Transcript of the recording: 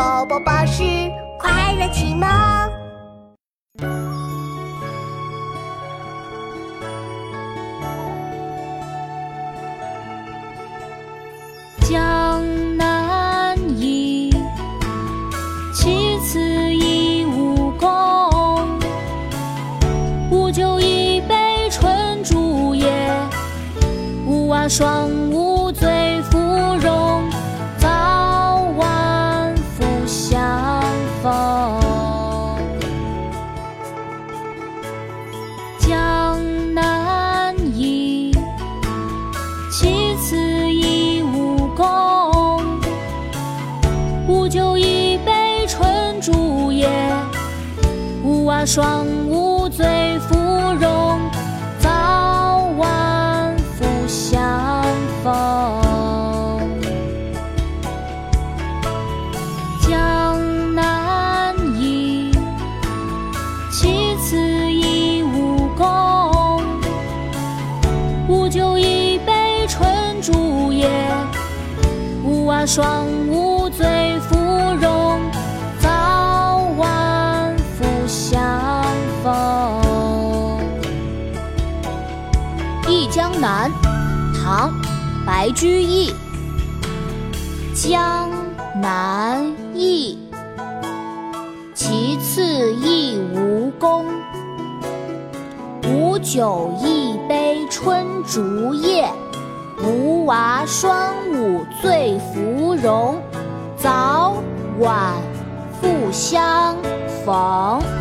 宝宝巴士快乐启蒙。江南忆，其次忆吴宫。吴酒一杯春竹叶，吴娃双双舞醉芙蓉。早晚复相逢。江南忆，其次忆吴宫。吴酒一杯春竹叶，吴娃双舞醉芙忆江南》唐·白居易。江南忆，其次忆吴宫。吴酒一杯春竹叶，吴娃双舞醉芙蓉。早晚复相逢。